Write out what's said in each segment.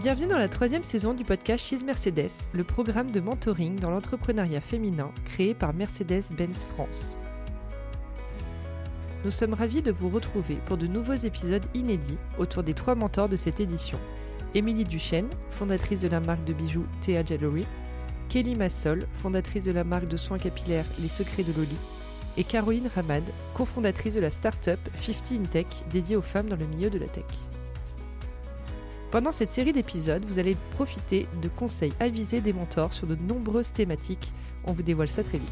Bienvenue dans la troisième saison du podcast She's Mercedes, le programme de mentoring dans l'entrepreneuriat féminin créé par Mercedes-Benz France. Nous sommes ravis de vous retrouver pour de nouveaux épisodes inédits autour des trois mentors de cette édition. Émilie Duchesne, fondatrice de la marque de bijoux Thea Jewelry, Kelly Massol, fondatrice de la marque de soins capillaires Les Secrets de Loli, et Caroline Ramad, cofondatrice de la start-up 50 in Tech dédiée aux femmes dans le milieu de la tech. Pendant cette série d'épisodes, vous allez profiter de conseils avisés des mentors sur de nombreuses thématiques. On vous dévoile ça très vite.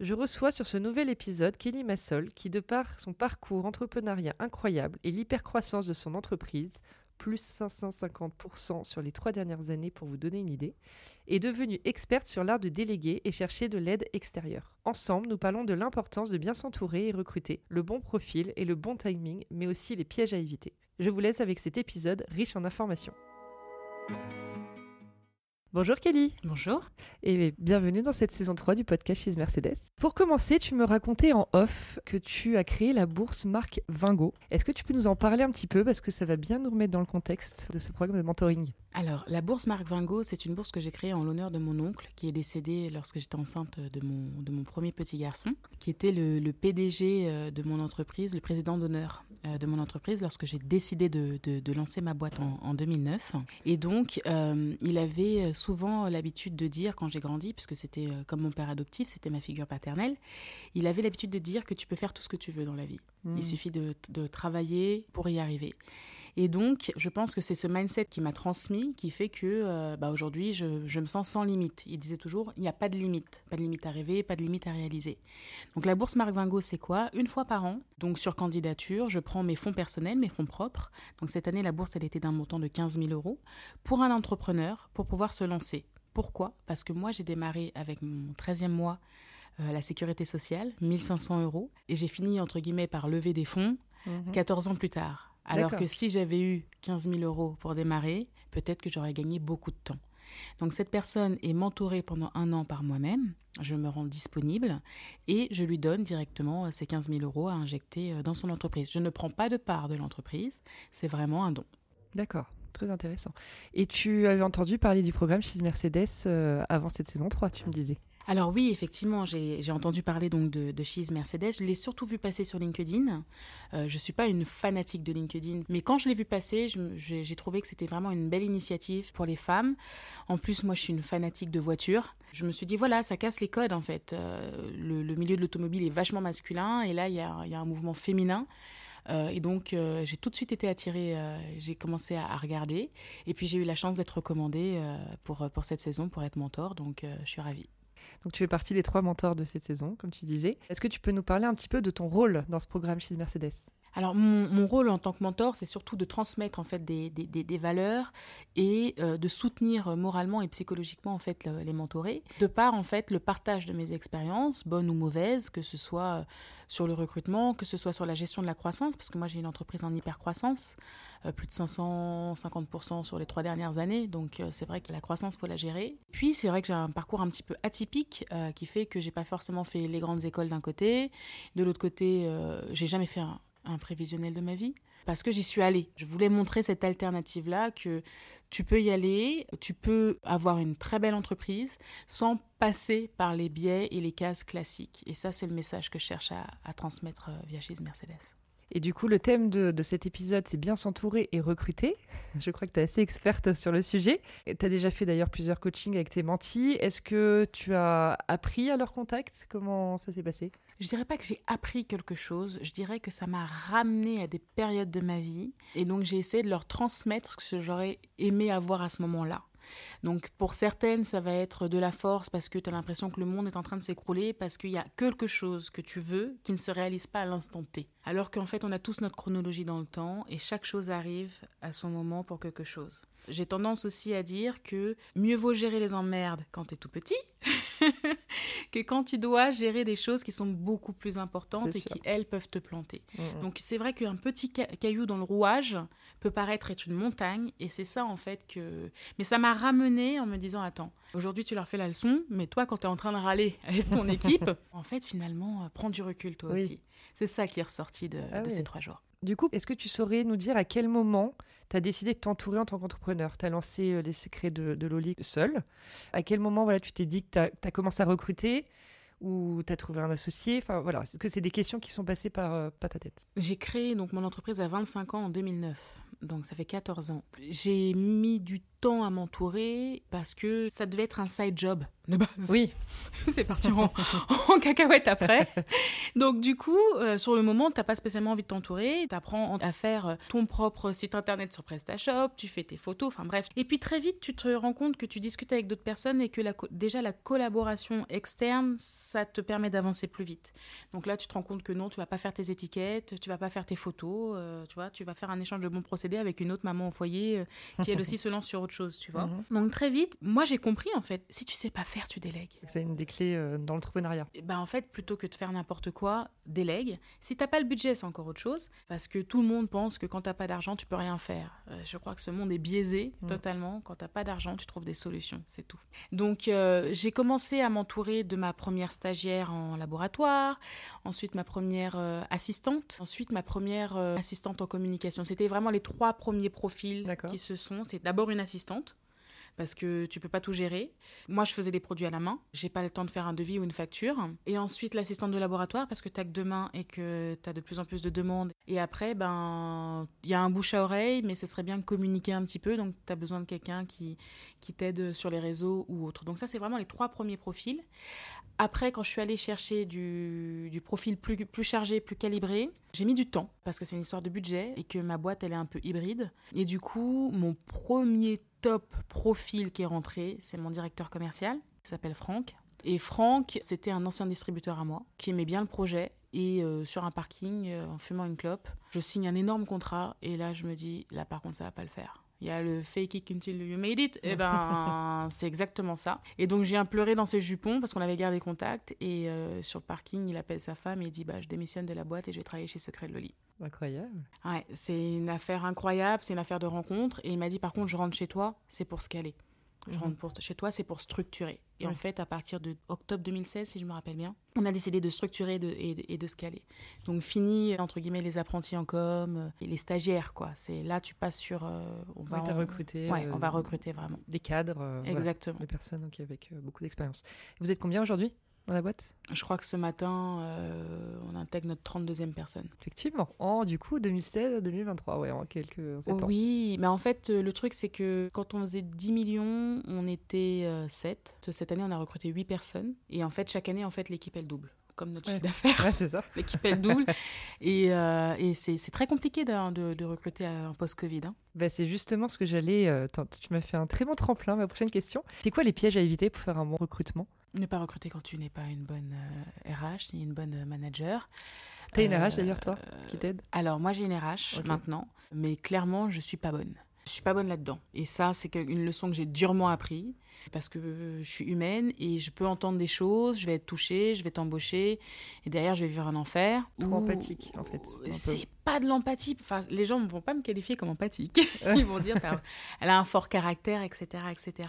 Je reçois sur ce nouvel épisode Kelly Massol qui, de par son parcours entrepreneuriat incroyable et l'hypercroissance de son entreprise, plus 550% sur les trois dernières années pour vous donner une idée, est devenue experte sur l'art de déléguer et chercher de l'aide extérieure. Ensemble, nous parlons de l'importance de bien s'entourer et recruter, le bon profil et le bon timing, mais aussi les pièges à éviter. Je vous laisse avec cet épisode riche en informations. Bonjour Kelly. Bonjour. Et bienvenue dans cette saison 3 du podcast Chez Mercedes. Pour commencer, tu me racontais en off que tu as créé la bourse marque Vingo. Est-ce que tu peux nous en parler un petit peu parce que ça va bien nous remettre dans le contexte de ce programme de mentoring? Alors, la bourse marque Vingo, c'est une bourse que j'ai créée en l'honneur de mon oncle qui est décédé lorsque j'étais enceinte de mon, de mon premier petit garçon, qui était le, PDG euh, de mon entreprise, le président d'honneur euh, de mon entreprise lorsque j'ai décidé de, de, lancer ma boîte en, 2009. Et donc, euh, il avait souvent l'habitude de dire, quand j'ai grandi, puisque c'était comme mon père adoptif, c'était ma figure paternelle, il avait l'habitude de dire que tu peux faire tout ce que tu veux dans la vie. Il hmm. suffit de, travailler pour y arriver. Et donc, je pense que c'est ce mindset qui m'a transmis, qui fait que euh, bah, aujourd'hui, je, je, me sens sans limite. Il disait toujours, il n'y a pas de limite. Pas de limite à rêver, pas de limite à réaliser. Donc la bourse Marc Vingo, c'est quoi? Une fois par an, donc sur candidature, je prends mes fonds personnels, mes fonds propres. Donc cette année, la bourse, elle était d'un montant de 15 000 euros pour un entrepreneur, pour pouvoir se lancer. Pourquoi? Parce que moi, j'ai démarré avec mon 13e mois euh, la sécurité sociale, 1500 euros, et j'ai fini, entre guillemets, par lever des fonds 14 mhm. ans plus tard. Alors que si j'avais eu 15 000 euros pour démarrer, peut-être que j'aurais gagné beaucoup de temps. Donc cette personne est mentorée pendant un an par moi-même, je me rends disponible et je lui donne directement euh, ces 15 000 euros à injecter euh, dans son entreprise. Je ne prends pas de part de l'entreprise, c'est vraiment un don. D'accord. Très intéressant. Et tu avais entendu parler du programme chez Mercedes euh, avant cette saison 3, tu me disais? Alors oui, effectivement, j'ai entendu parler donc de, de Mercedes. Je l'ai surtout vu passer sur LinkedIn. Euh, je suis pas une fanatique de LinkedIn, mais quand je l'ai vu passer, j'ai trouvé que c'était vraiment une belle initiative pour les femmes. En plus, moi, je suis une fanatique de voitures. Je me suis dit voilà, ça casse les codes en fait. Euh, le, milieu de l'automobile est vachement masculin et là, il y a, un mouvement féminin. Euh, et donc, j'ai tout de suite été attirée, j'ai commencé à, regarder. Et puis, j'ai eu la chance d'être recommandée pour, pour cette saison, pour être mentor. Donc, je suis ravie. Donc tu fais partie des trois mentors de cette saison, comme tu disais. Est-ce que tu peux nous parler un petit peu de ton rôle dans ce programme chez Mercedes? Alors mon, rôle en tant que mentor, c'est surtout de transmettre en fait des, des, valeurs et euh, de soutenir moralement et psychologiquement en fait les mentorés, de par en fait le partage de mes expériences, bonnes ou mauvaises, que ce soit euh, sur le recrutement, que ce soit sur la gestion de la croissance, parce que moi j'ai une entreprise en hyper croissance, euh, plus de 550% sur les trois dernières années, donc c'est vrai que la croissance faut la gérer. Puis c'est vrai que j'ai un parcours un petit peu atypique qui fait que j'ai pas forcément fait les grandes écoles d'un côté, de l'autre côté j'ai jamais fait un un prévisionnel de ma vie parce que j'y suis allée. Je voulais montrer cette alternative-là que tu peux y aller, tu peux avoir une très belle entreprise sans passer par les biais et les cases classiques. Et ça, c'est le message que je cherche à, transmettre euh, via chez Mercedes. Et du coup, le thème de, cet épisode, c'est bien s'entourer et recruter. Je crois que tu es assez experte sur le sujet. Tu as déjà fait d'ailleurs plusieurs coachings avec tes mentis. Est-ce que tu as appris à leur contact? Comment ça s'est passé? Je dirais pas que j'ai appris quelque chose. Je dirais que ça m'a ramené à des périodes de ma vie. Et donc, j'ai essayé de leur transmettre ce que j'aurais aimé avoir à ce moment-là. Donc pour certaines, ça va être de la force parce que tu as l'impression que le monde est en train de s'écrouler, parce qu'il y a quelque chose que tu veux qui ne se réalise pas à l'instant T. Alors qu'en fait, on a tous notre chronologie dans le temps et chaque chose arrive à son moment pour quelque chose. J'ai tendance aussi à dire que mieux vaut gérer les emmerdes quand tu es tout petit que quand tu dois gérer des choses qui sont beaucoup plus importantes et qui, elles, peuvent te planter. Mm, mm. Donc c'est vrai qu'un petit caillou dans le rouage peut paraître être une montagne, et c'est ça en fait que... Mais ça m'a ramené en me disant, attends, aujourd'hui tu leur fais la leçon, mais toi quand tu es en train de râler avec ton équipe, en fait finalement, euh, prends du recul toi aussi. C'est ça qui est ressorti de, ah ces trois jours. Du coup, est-ce que tu saurais nous dire à quel moment tu as décidé de t'entourer en tant qu'entrepreneur Tu as lancé euh, les secrets de, de Loli seul. À quel moment voilà, tu t'es dit que tu as, commencé à recruter ou tu as trouvé un associé? Enfin voilà, est-ce que c'est des questions qui sont passées par, euh, par ta tête J'ai créé donc mon entreprise à 25 ans en 2009. Donc ça fait 14 ans. J'ai mis du temps à m'entourer parce que ça devait être un side job de base. Oui. c'est parti en, cacahuète après. Donc du coup, euh, sur le moment, tu n'as pas spécialement envie de t'entourer. Tu apprends à faire euh, ton propre site internet sur PrestaShop, tu fais tes photos, enfin bref. Et puis très vite, tu te rends compte que tu discutes avec d'autres personnes et que déjà la collaboration externe, ça te permet d'avancer plus vite. Donc là, tu te rends compte que non, tu vas pas faire tes étiquettes, tu vas pas faire tes photos, euh, tu vois, tu vas faire un échange de bons procédés avec une autre maman au foyer qui elle aussi se lance sur chose, tu vois. Mhm. Donc très vite, moi j'ai compris en fait, si tu sais pas faire, tu délègues. C'est une des clés euh, dans l'entrepreneuriat. Ben en fait, plutôt que de faire n'importe quoi, délègue. Si t'as pas le budget, c'est encore autre chose, parce que tout le monde pense que quand t'as pas d'argent, tu peux rien faire. Euh, je crois que ce monde est biaisé mhm. totalement. Quand t'as pas d'argent, tu trouves des solutions, c'est tout. Donc euh, j'ai commencé à m'entourer de ma première stagiaire en laboratoire, ensuite ma première assistante, ensuite ma première assistante en communication. C'était vraiment les trois premiers profils qui se sont. C'est d'abord une assistante parce que tu peux pas tout gérer. Moi, je faisais des produits à la main. J'ai pas le temps de faire un devis ou une facture. Et ensuite, l'assistante de laboratoire parce que tu as que deux mains et que tu as de plus en plus de demandes. Et après, ben, il y a un bouche à oreille, mais ce serait bien de communiquer un petit peu. Donc, tu as besoin de quelqu'un qui, qui t'aide sur les réseaux ou autre. Donc, ça, c'est vraiment les trois premiers profils. Après, quand je suis allée chercher du, du profil plus, plus chargé, plus calibré, j'ai mis du temps parce que c'est une histoire de budget et que ma boîte, elle est un peu hybride. Et du coup, mon premier top profil qui est rentré, c'est mon directeur commercial, qui s'appelle Franck. Et Franck, c'était un ancien distributeur à moi, qui aimait bien le projet. Et euh, sur un parking, euh, en fumant une clope, je signe un énorme contrat. Et là, je me dis, là, par contre, ça va pas le faire. Il y a le fake it until you made it. Et eh ben, c'est exactement ça. Et donc, j'ai un pleuré dans ses jupons parce qu'on avait gardé contact. Et euh, sur le parking, il appelle sa femme et il dit bah, Je démissionne de la boîte et je vais travailler chez Secret Loli. Incroyable. Ouais, c'est une affaire incroyable, c'est une affaire de rencontre. Et il m'a dit Par contre, je rentre chez toi, c'est pour qu'elle est. Je mhm. rentre pour, chez toi, c'est pour structurer. Et en fait, à partir de octobre 2016, si je me rappelle bien, on a décidé de structurer et, de, scaler. Donc, fini, entre guillemets, les apprentis en com euh, et les stagiaires, quoi. C'est là, tu passes sur. Euh, on va recruter. Ouais, on va euh, recruter vraiment. Des cadres. Exactement. des personnes donc, avec beaucoup d'expérience. Vous êtes combien aujourd'hui? Dans la boîte? Je crois que ce matin, euh, on intègre notre 32e personne. Effectivement. En du coup, 2016 2023, ouais, en quelques temps. Oui, mais en fait, le truc, c'est que quand on faisait 10 millions, on était 7. Euh, Cette année, on a recruté 8 personnes. Et en fait, chaque année, en fait, l'équipe, elle double comme notre chiffre d'affaires. Ouais, c'est ça. L'équipe, elle double. et, euh, et c'est, très compliqué de, de, recruter un post-Covid. Hein. Bah, c'est justement ce que j'allais. tu m'as fait un très bon tremplin. Ma prochaine question. C'est quoi les pièges à éviter pour faire un bon recrutement? Ne pas recruter quand tu n'es pas une bonne RH euh, ni une bonne manager. T'as une RH d'ailleurs, toi, qui euh, t'aide? Alors, moi, j'ai une RH maintenant, mais clairement, je suis pas bonne. Je suis pas bonne là-dedans. Et ça, c'est une leçon que j'ai durement appris parce que je suis humaine et je peux entendre des choses, je vais être touchée, je vais t'embaucher et derrière je vais vivre un enfer. Trop empathique en fait. C'est pas de l'empathie. Enfin, les gens ne vont pas me qualifier comme empathique. Ils vont dire elle a un fort caractère, etc., etc.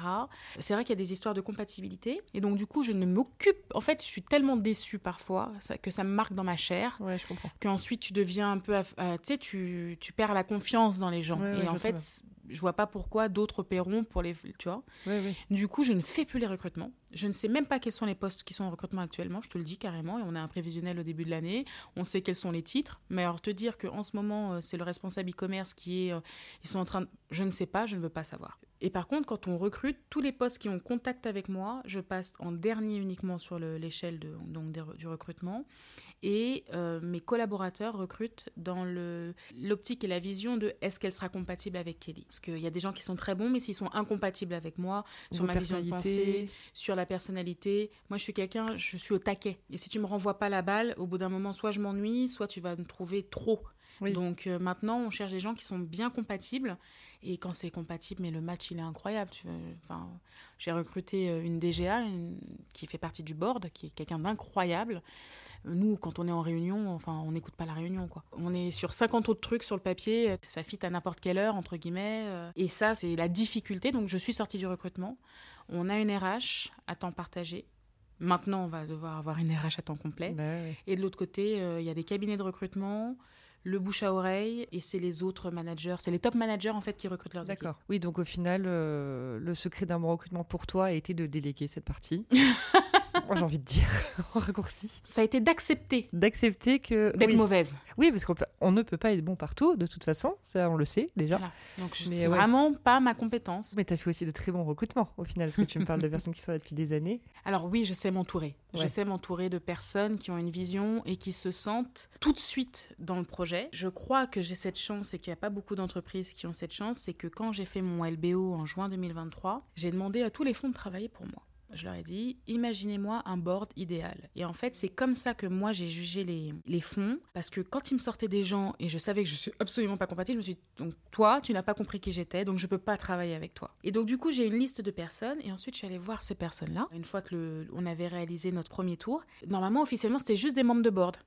C'est vrai qu'il y a des histoires de compatibilité et donc du coup je ne m'occupe. En fait, je suis tellement déçue parfois que ça me marque dans ma chair. Ouais, je comprends. Qu'ensuite tu deviens un peu, euh, tu sais, tu, tu perds la confiance dans les gens et en fait je vois pas pourquoi d'autres paieront pour les. Tu vois Du coup, je ne fais plus les recrutements. Je ne sais même pas quels sont les postes qui sont en recrutement actuellement, je te le dis carrément. Et on a un prévisionnel au début de l'année. On sait quels sont les titres. Mais alors, te dire qu'en ce moment, euh, c'est le responsable e-commerce qui est. Euh, ils sont en train de. Je ne sais pas, je ne veux pas savoir. Et par contre, quand on recrute, tous les postes qui ont contact avec moi, je passe en dernier uniquement sur l'échelle donc du recrutement. Et euh, mes collaborateurs recrutent dans l'optique et la vision de est-ce qu'elle sera compatible avec Kelly? Parce qu'il y a des gens qui sont très bons, mais s'ils sont incompatibles avec moi, sur ma vision de pensée, sur la personnalité, moi je suis quelqu'un, je suis au taquet. Et si tu me renvoies pas la balle, au bout d'un moment, soit je m'ennuie, soit tu vas me trouver trop Donc euh, maintenant, on cherche des gens qui sont bien compatibles. Et quand c'est compatible, mais le match, il est incroyable. Enfin, j'ai recruté euh, une DGA qui fait partie du board, qui est quelqu'un d'incroyable. Nous, quand on est en réunion, enfin, on n'écoute pas la réunion, quoi. On est sur 50 autres trucs sur le papier, ça fit à n'importe quelle heure, entre guillemets. Euh. Et ça, c'est la difficulté. Donc, je suis sortie du recrutement. On a une RH à temps partagé. Maintenant, on va devoir avoir une RH à temps complet. Bah et de l'autre côté, euh, il y a des cabinets de recrutement le bouche à oreille et c'est les autres managers, c'est les top managers en fait qui recrutent leurs équipes. D'accord. Oui, donc au final, euh, le secret d'un bon recrutement pour toi a été de déléguer cette partie. Moi, j'ai envie de dire, en raccourci. Ça a été d'accepter. D'accepter que. D'être mauvaise. Oui, parce qu'on on ne peut pas être bon partout, de toute façon. Ça, on le sait déjà. Donc, c'est vraiment pas ma compétence. Mais tu as fait aussi de très bons recrutements, au final, parce que tu me parles de personnes qui sont là depuis des années. Alors, oui, je sais m'entourer. Je sais m'entourer de personnes qui ont une vision et qui se sentent tout de suite dans le projet. Je crois que j'ai cette chance et qu'il n'y a pas beaucoup d'entreprises qui ont cette chance. C'est que quand j'ai fait mon LBO en juin 2023, j'ai demandé à tous les fonds de travailler pour moi je leur ai dit, imaginez-moi un board idéal. Et en fait, c'est comme ça que moi, j'ai jugé les, les fonds, parce que quand ils me sortaient des gens et je savais que je suis absolument pas compatible, je me suis dit, donc toi, tu n'as pas compris qui j'étais, donc je peux pas travailler avec toi. Et donc, du coup, j'ai une liste de personnes, et ensuite, je suis allée voir ces personnes-là. Une fois que le, on avait réalisé notre premier tour, normalement, officiellement, c'était juste des membres de board.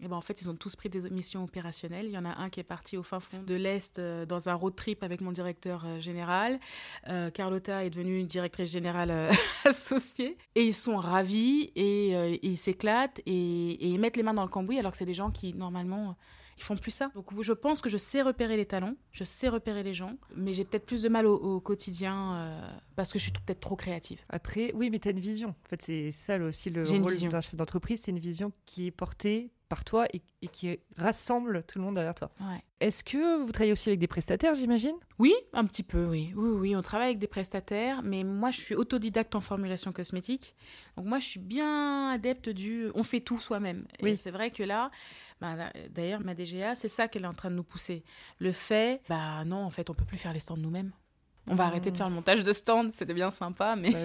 Et ben en fait, ils ont tous pris des missions opérationnelles. Il y en a un qui est parti au fin fond de l'Est euh, dans un road trip avec mon directeur euh, général. Euh, Carlotta est devenue directrice générale associée. Et ils sont ravis et, ils s'éclatent et, ils mettent les mains dans le cambouis alors que c'est des gens qui, normalement, ils font plus ça. Donc je pense que je sais repérer les talents, je sais repérer les gens, mais j'ai peut-être plus de mal au, quotidien parce que je suis peut-être trop créative. Après, oui, mais tu as une vision. En fait, c'est ça aussi le rôle d'un chef d'entreprise, c'est une vision qui est portée par toi et, qui rassemble tout le monde derrière toi. Est-ce que vous travaillez aussi avec des prestataires, j'imagine? Oui, un petit peu, oui. oui. Oui, on travaille avec des prestataires, mais moi, je suis autodidacte en formulation cosmétique. Donc moi, je suis bien adepte du on fait tout soi-même. Oui. c'est vrai que là, bah, d'ailleurs, ma DGA, c'est ça qu'elle est en train de nous pousser. Le fait, bah non, en fait, on peut plus faire les stands nous-mêmes. On va arrêter de faire le montage de stand, c'était bien sympa, mais bah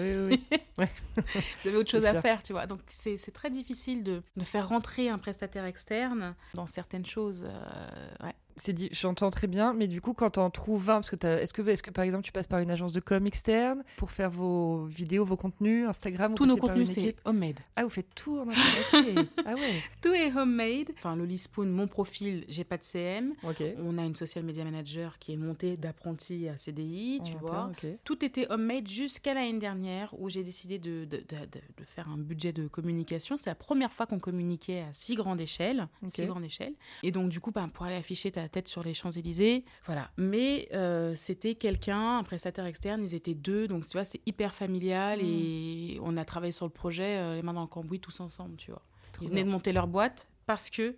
vous avez autre chose à faire, tu vois. Donc c'est très difficile de, de, faire rentrer un prestataire externe dans certaines choses. Euh, ouais dit, j'entends très bien, mais du coup, quand on trouve un, parce que est-ce que, est-ce que par exemple, tu passes par une agence de com externe pour faire vos vidéos, vos contenus, Instagram Tous nos contenus, c'est homemade. Ah, vous faites tout en Ah ouais. Tout est homemade. Enfin, le Spoon, mon profil, j'ai pas de CM. On a une social media manager qui est montée d'apprenti à CDI, tu vois. Tout était homemade jusqu'à l'année dernière où j'ai décidé de, de, de, de, faire un budget de communication. C'est la première fois qu'on communiquait à si grande échelle, si grande échelle. Et donc, du coup, ben, pour aller afficher ta tête sur les Champs-Élysées. Voilà. Mais euh, c'était quelqu'un, un prestataire externe, ils étaient deux, donc tu vois, c'est hyper familial et mm. on a travaillé sur le projet, euh, les mains dans le cambouis, tous ensemble, tu vois. ils venaient de monter leur boîte parce que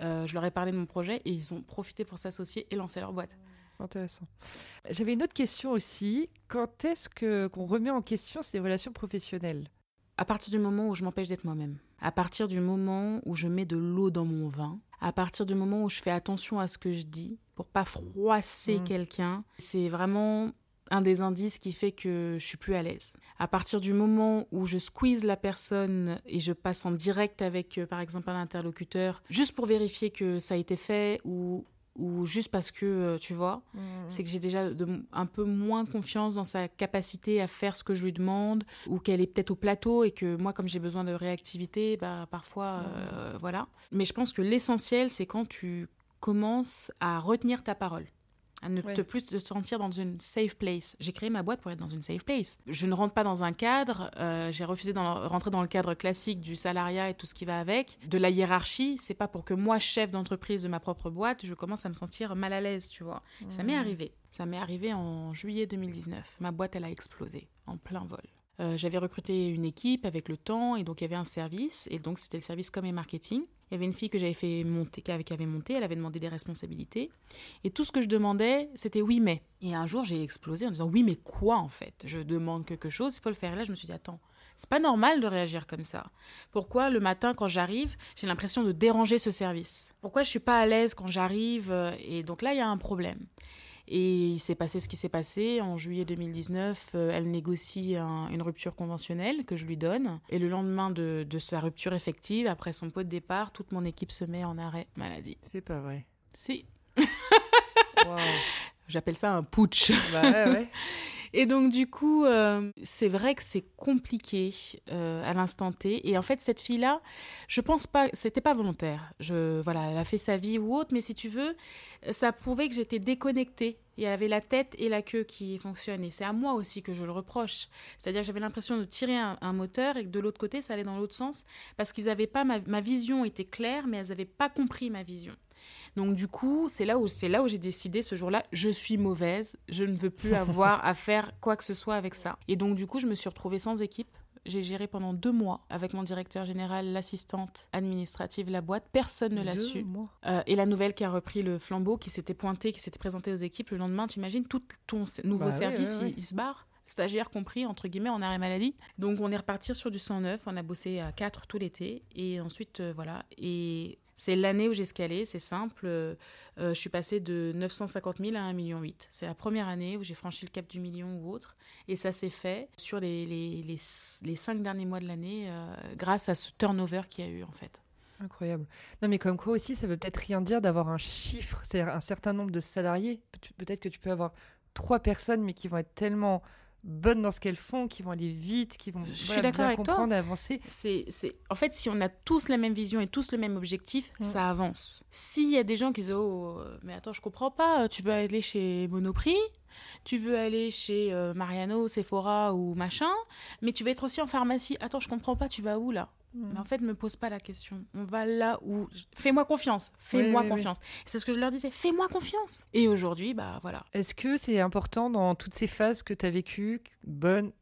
euh, je leur ai parlé de mon projet et ils ont profité pour s'associer et lancer leur boîte. Intéressant. J'avais une autre question aussi. Quand est-ce que qu'on remet en question ces relations professionnelles? À partir du moment où je m'empêche d'être moi-même. À partir du moment où je mets de l'eau dans mon vin à partir du moment où je fais attention à ce que je dis pour pas froisser mm. quelqu'un, c'est vraiment un des indices qui fait que je suis plus à l'aise. À partir du moment où je squeeze la personne et je passe en direct avec, euh, par exemple, un interlocuteur, juste pour vérifier que ça a été fait ou ou juste parce que, euh, tu vois, mmh. c'est que j'ai déjà un peu moins confiance dans sa capacité à faire ce que je lui demande, ou qu'elle est peut-être au plateau et que moi, comme j'ai besoin de réactivité, bah, parfois, mmh. euh, voilà. Mais je pense que l'essentiel, c'est quand tu commences à retenir ta parole à ne te plus te sentir dans une safe place. J'ai créé ma boîte pour être dans une safe place. Je ne rentre pas dans un cadre, euh, j'ai refusé de rentrer dans le cadre classique du salariat et tout ce qui va avec, de la hiérarchie. C'est pas pour que moi, chef d'entreprise de ma propre boîte, je commence à me sentir mal à l'aise, tu vois. Ça m'est mmh. arrivé. Ça m'est arrivé en juillet 2019. Ma boîte, elle a explosé en plein vol. Euh, j'avais recruté une équipe avec le temps et donc il y avait un service et donc c'était le service com et marketing. Il y avait une fille que j'avais fait monter, qui avait monté, elle avait demandé des responsabilités. Et tout ce que je demandais, c'était oui, mais. Et un jour, j'ai explosé en disant oui, mais quoi en fait? Je demande quelque chose, il faut le faire. Et là, je me suis dit attends, c'est pas normal de réagir comme ça. Pourquoi le matin, quand j'arrive, j'ai l'impression de déranger ce service? Pourquoi je suis pas à l'aise quand j'arrive Et donc là, il y a un problème. Et il s'est passé ce qui s'est passé. En juillet 2019, euh, elle négocie une rupture conventionnelle que je lui donne. Et le lendemain de, sa rupture effective, après son pot de départ, toute mon équipe se met en arrêt maladie. C'est pas vrai. Si. Wow. J'appelle ça un putsch. Bah ouais, ouais. Et donc, du coup, euh, c'est vrai que c'est compliqué euh, à l'instant T. Et en fait, cette fille-là, je pense pas, c'était pas volontaire. Je, voilà, elle a fait sa vie ou autre, mais si tu veux, ça prouvait que j'étais déconnectée. Il y avait la tête et la queue qui fonctionnent. Et c'est à moi aussi que je le reproche. C'est-à-dire que j'avais l'impression de tirer un, moteur et que de l'autre côté, ça allait dans l'autre sens. Parce qu'ils avaient pas, ma, ma vision était claire, mais elles n'avaient pas compris ma vision. Donc du coup, c'est là où c'est là où j'ai décidé ce jour-là, je suis mauvaise, je ne veux plus avoir à faire quoi que ce soit avec ça. Et donc du coup, je me suis retrouvée sans équipe. J'ai géré pendant deux mois avec mon directeur général, l'assistante administrative, la boîte. Personne ne l'a su. Euh, et la nouvelle qui a repris le flambeau, qui s'était pointée, qui s'était présentée aux équipes le lendemain, tu imagines, tout ton nouveau Bah oui, service. Il, il se barre. Stagiaire compris, entre guillemets, en arrêt maladie. Donc on est reparti sur du 109, on a bossé à 4 tout l'été. Et ensuite, euh, voilà. Et c'est l'année où j'ai escalé, c'est simple. Euh, euh, je suis passée de 950 000 à 1,8 million. C'est la première année où j'ai franchi le cap du million ou autre. Et ça s'est fait sur les, les, les, les cinq derniers mois de l'année euh, grâce à ce turnover qu'il y a eu, en fait. Incroyable. Non, mais comme quoi aussi, ça veut peut-être rien dire d'avoir un chiffre, c'est-à-dire un certain nombre de salariés. Peut- Peut-être que tu peux avoir trois personnes, mais qui vont être tellement bonnes dans ce qu'elles font, qui vont aller vite, qui vont Je suis voilà, d'accord bien avec toi. comprendre et avancer. C'est, c'est... En fait, si on a tous la même vision et tous le même objectif, ça avance. S'il y a des gens qui disent Oh, mais attends, je comprends pas, tu veux aller chez Monoprix, tu veux aller chez euh, Mariano, Sephora ou machin, mais tu veux être aussi en pharmacie. Attends, je comprends pas, tu vas où là? Mais en fait, me pose pas la question. On va là où. Fais-moi confiance. Fais-moi Oui, oui, oui. confiance. C'est ce que je leur disais. Fais-moi confiance. Et aujourd'hui, bah voilà. Est-ce que c'est important dans toutes ces phases que tu as vécues, bonnes,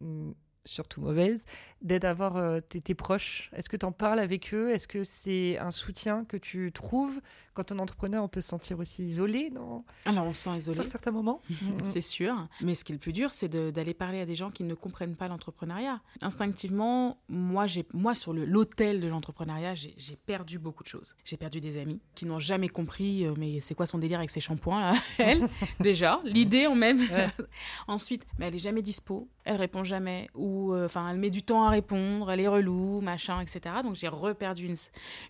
surtout mauvaises, d'être d'avoir euh, tes, tes proches Est-ce que tu en parles avec eux? Est-ce que c'est un soutien que tu trouves? Quand on est entrepreneur, on peut se sentir aussi isolé dans Alors, on se sent isolé. à certains moments. C'est sûr. Mais ce qui est le plus dur, c'est d'aller parler à des gens qui ne comprennent pas l'entrepreneuriat. Instinctivement, moi, j'ai, moi sur le- l'autel de l'entrepreneuriat, j'ai perdu beaucoup de choses. J'ai perdu des amis qui n'ont jamais compris, euh, mais c'est quoi son délire avec ses shampoings, là Elle, déjà. L'idée, en même. Ouais. Ensuite, mais elle est jamais dispo. Elle répond jamais. Ou, euh, enfin, elle met du temps à répondre. Elle est relou, machin, etc. Donc, j'ai reperdu une,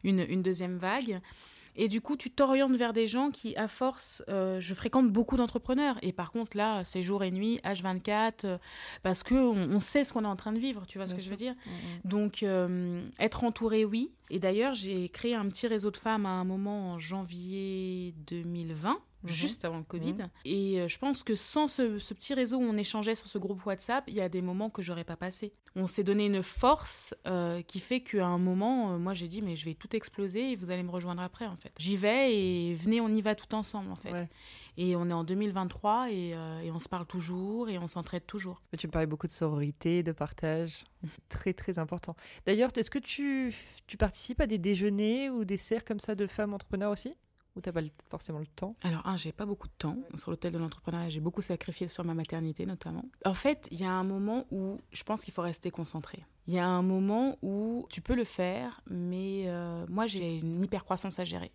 une, une deuxième vague. Et du coup, tu t'orientes vers des gens qui, à force, euh, je fréquente beaucoup d'entrepreneurs. Et par contre, là, c'est jour et nuit, H24, euh, parce que on, on sait ce qu'on est en train de vivre, tu vois ce que je veux dire? Donc, euh, être entouré, oui. Et d'ailleurs, j'ai créé un petit réseau de femmes à un moment en janvier 2020. Mhm. Juste avant le Covid. Et euh, je pense que sans ce, ce petit réseau où on échangeait sur ce groupe WhatsApp, il y a des moments que j'aurais pas passé. On s'est donné une force euh, qui fait qu'à un moment, euh, moi j'ai dit, mais je vais tout exploser et vous allez me rejoindre après en fait. J'y vais et venez, on y va tout ensemble en fait. Ouais. Et on est en 2023 et, euh, et on se parle toujours et on s'entraide toujours. Mais Tu me parlais beaucoup de sororité, de partage. très, très important. D'ailleurs, est-ce que tu, tu participes à des déjeuners ou des cercles comme ça de femmes entrepreneurs aussi? Ou t'as pas forcément le temps Alors, un, j'ai pas beaucoup de temps sur l'hôtel de l'entrepreneuriat. J'ai beaucoup sacrifié sur ma maternité, notamment. En fait, il y a un moment où je pense qu'il faut rester concentré. Il y a un moment où tu peux le faire, mais euh, moi, j'ai une hypercroissance à gérer.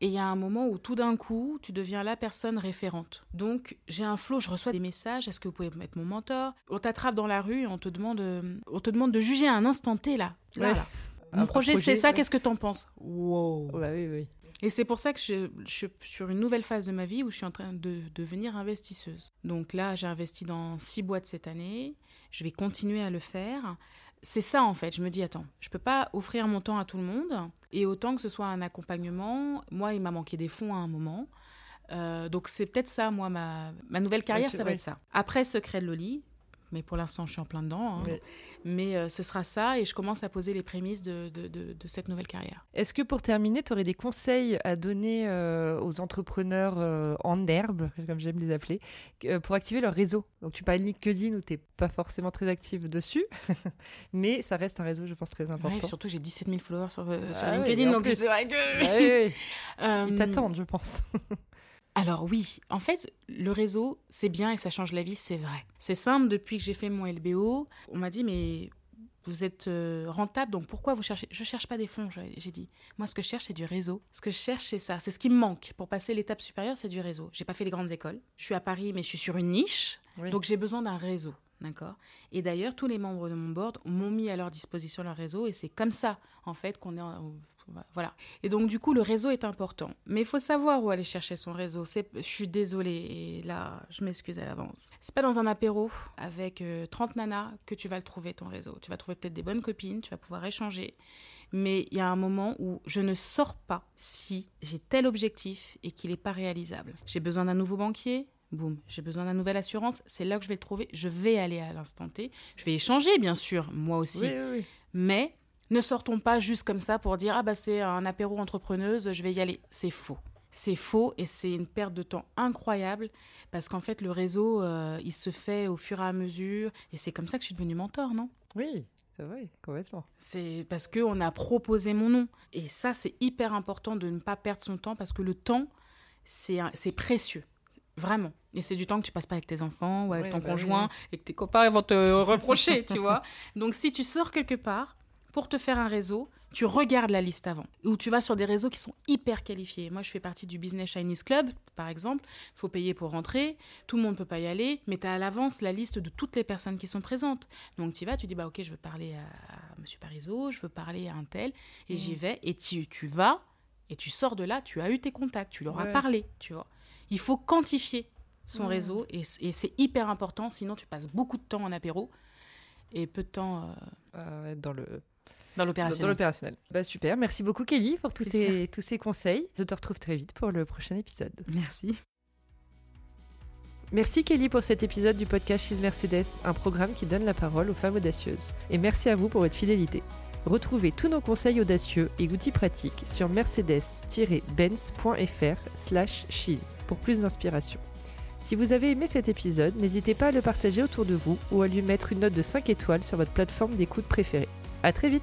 Et il y a un moment où tout d'un coup, tu deviens la personne référente. Donc, j'ai un flow, je reçois des messages. Est-ce que vous pouvez mettre mon mentor? On t'attrape dans la rue et on te demande, euh, on te demande de juger à un instant T, là. Là, Ouais. là. Un Mon projet, projet, c'est ça, ouais. qu'est-ce que t'en penses? Wow bah oui, oui. Et c'est pour ça que je, je suis sur une nouvelle phase de ma vie où je suis en train de devenir investisseuse. Donc là, j'ai investi dans six boîtes cette année. Je vais continuer à le faire. C'est ça en fait. Je me dis, attends, je peux pas offrir mon temps à tout le monde. Et autant que ce soit un accompagnement, moi, il m'a manqué des fonds à un moment. Euh, donc c'est peut-être ça, moi, ma, ma nouvelle carrière, ça va être ça. Après, Secret de Loli, mais pour l'instant, je suis en plein dedans. hein. Mais- Mais euh, ce sera ça et je commence à poser les prémices de, de- de- de cette nouvelle carrière. Est-ce que pour terminer, tu aurais des conseils à donner euh, aux entrepreneurs euh, en herbe, comme j'aime les appeler, pour activer leur réseau? Donc tu parles de LinkedIn où tu n'es pas forcément très active dessus, mais ça reste un réseau, je pense, très Ouais, important. surtout, j'ai 17 000 followers sur, sur Ah oui, LinkedIn, en donc c'est vrai que... Ah oui, oui. Ils t'attendent, je pense. Alors oui, en fait, le réseau, c'est bien et ça change la vie, c'est vrai. C'est simple, depuis que j'ai fait mon LBO, on m'a dit, mais vous êtes euh, rentable, donc pourquoi vous cherchez Je cherche pas des fonds, j'ai dit. Moi, ce que je cherche, c'est du réseau. Ce que je cherche, c'est ça. C'est ce qui me manque pour passer l'étape supérieure, c'est du réseau. J'ai pas fait les grandes écoles. Je suis à Paris, mais je suis sur une niche. Oui. Donc j'ai besoin d'un réseau, d'accord? Et d'ailleurs, tous les membres de mon board m'ont mis à leur disposition leur réseau et c'est comme ça, en fait, qu'on est en- Voilà. Et donc, du coup, le réseau est important. Mais il faut savoir où aller chercher son réseau. Je suis désolée, et là, je m'excuse à l'avance. C'est pas dans un apéro avec 30 euh, nanas que tu vas le trouver, ton réseau. Tu vas trouver peut-être des bonnes copines, tu vas pouvoir échanger. Mais il y a un moment où je ne sors pas si j'ai tel objectif et qu'il n'est pas réalisable. J'ai besoin d'un nouveau banquier, boum, j'ai besoin d'une nouvelle assurance, c'est là que je vais le trouver, je vais aller à l'instant T. Je vais échanger, bien sûr, moi aussi. Oui, oui, Mais ne sortons pas juste comme ça pour dire ah bah c'est un apéro entrepreneuse, je vais y aller. C'est faux. C'est faux et c'est une perte de temps incroyable parce qu'en fait le réseau euh, il se fait au fur et à mesure et c'est comme ça que je suis devenue mentor, non? Oui, c'est vrai, complètement. C'est parce qu'on a proposé mon nom et ça c'est hyper important de ne pas perdre son temps parce que le temps c'est précieux. Vraiment. Et c'est du temps que tu passes pas avec tes enfants ou avec ton bah conjoint et que tes copains vont te reprocher, tu vois. Donc si tu sors quelque part, pour te faire un réseau, tu regardes la liste avant. Ou tu vas sur des réseaux qui sont hyper qualifiés. Moi, je fais partie du Business Chinese Club, par exemple. Il faut payer pour rentrer. Tout le monde ne peut pas y aller. Mais tu as à l'avance la liste de toutes les personnes qui sont présentes. Donc, tu vas, tu dis, bah, ok, je veux parler à, Monsieur Parizeau, je veux parler à un tel. Et j'y mmh. vais. Et tu, tu vas. Et tu sors de là, tu as eu tes contacts, tu leur as parlé, tu vois. Il faut quantifier son mmh. réseau et, c'est hyper important, sinon tu passes beaucoup de temps en apéro et peu de temps euh, dans le dans l'opérationnel. Dans l'opérationnel. Bah, super. Merci beaucoup, Kelly, pour tous ces, tous ces conseils. Je te retrouve très vite pour le prochain épisode. Merci. Merci Kelly pour cet épisode du podcast She's Mercedes, un programme qui donne la parole aux femmes audacieuses. Et merci à vous pour votre fidélité. Retrouvez tous nos conseils audacieux et outils pratiques sur mercedes-benz.fr slash she's pour plus d'inspiration. Si vous avez aimé cet épisode, n'hésitez pas à le partager autour de vous ou à lui mettre une note de 5 étoiles sur votre plateforme d'écoute préférée. A très vite